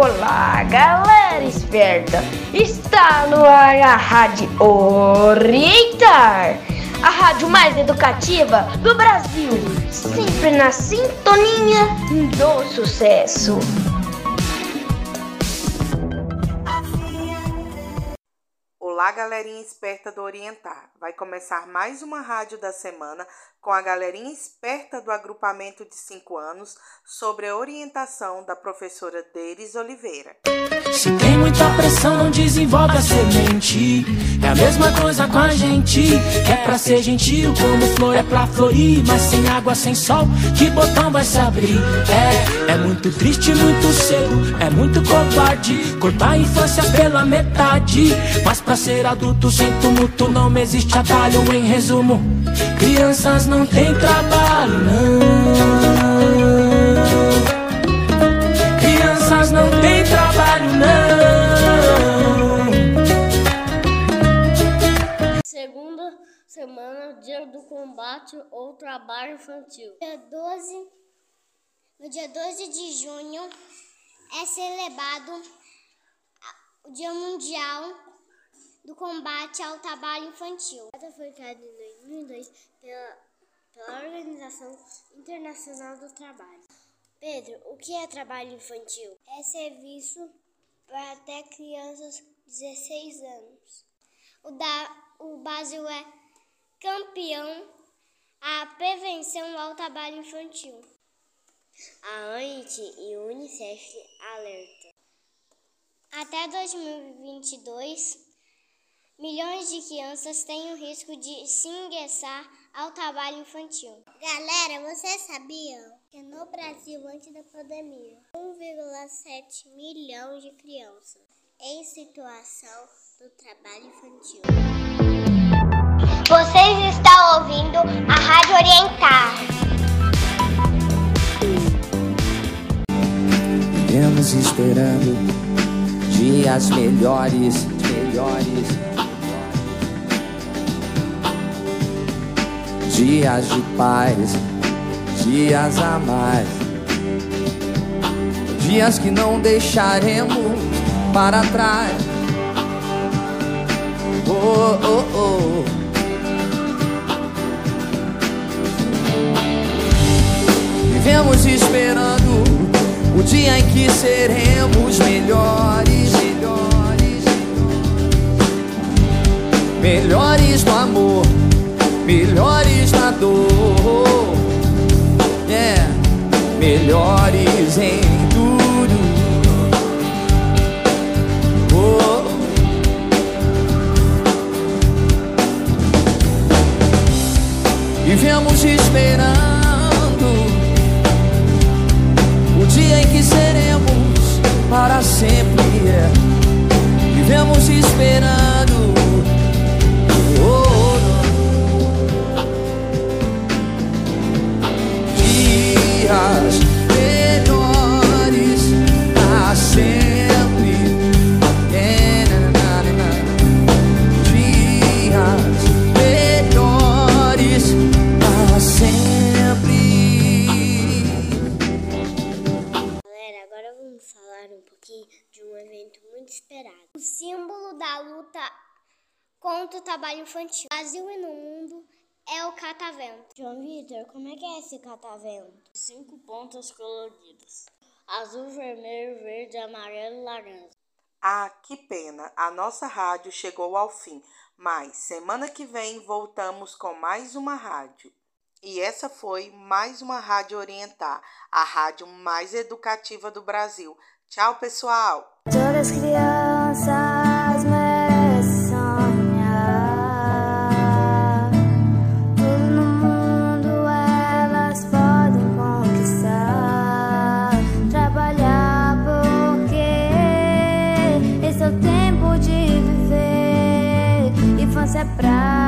Olá, galera esperta! Está no ar a Rádio Orientar, a rádio mais educativa do Brasil, sempre na sintonia do sucesso. Olá, galerinha esperta do Orientar. Vai começar mais uma rádio da semana com a galerinha esperta do agrupamento de 5 anos sobre a orientação da professora Deires Oliveira. Se tem muita pressão, desenvolve a semente. É a mesma coisa com a gente. Que é pra ser gentil, como flor é pra florir. Mas sem água, sem sol, que botão vai se abrir? É, é muito triste, muito cedo, é muito covarde. Cortar a infância pela metade. Mas pra ser adulto, sem tumulto, não existe atalho. Em resumo, crianças não têm trabalho, não. Crianças não têm trabalho, não. Do combate ou trabalho infantil. Dia 12, no dia 12 de junho é celebrado o Dia Mundial do Combate ao Trabalho Infantil. A foi criada em 2002 pela, pela Organização Internacional do Trabalho. Pedro, o que é trabalho infantil? É serviço para até crianças de 16 anos. O, da, o Brasil é campeão a prevenção ao trabalho infantil. A ANT e o Unicef alertam. Até 2022, milhões de crianças têm o risco de se ingressar ao trabalho infantil. Galera, vocês sabiam que no Brasil, antes da pandemia, 1,7 milhão de crianças em situação do trabalho infantil. Vocês estão ouvindo a Rádio Orientar. Vivemos esperando dias melhores, melhores. Dias de paz, dias a mais. Dias que não deixaremos para trás. Oh, oh, oh. Vivemos esperando o dia em que seremos melhores, melhores, melhores no amor, melhores na dor, yeah. melhores em tudo. Oh. Vivemos esperando sempre. é. Vivemos esperando. Falar um pouquinho de um evento muito esperado. O símbolo da luta contra o trabalho infantil. No Brasil e no mundo é o catavento. João Vitor, como é que é esse catavento? Cinco pontas coloridas: azul, vermelho, verde, amarelo e laranja. Ah, que pena! A nossa rádio chegou ao fim, mas semana que vem voltamos com mais uma rádio. E essa foi mais uma Rádio Orientar, a rádio mais educativa do Brasil. Tchau, pessoal! Todas as crianças merecem sonhar. Tudo no mundo elas podem conquistar. Trabalhar porque esse é o tempo de viver. Infância é pra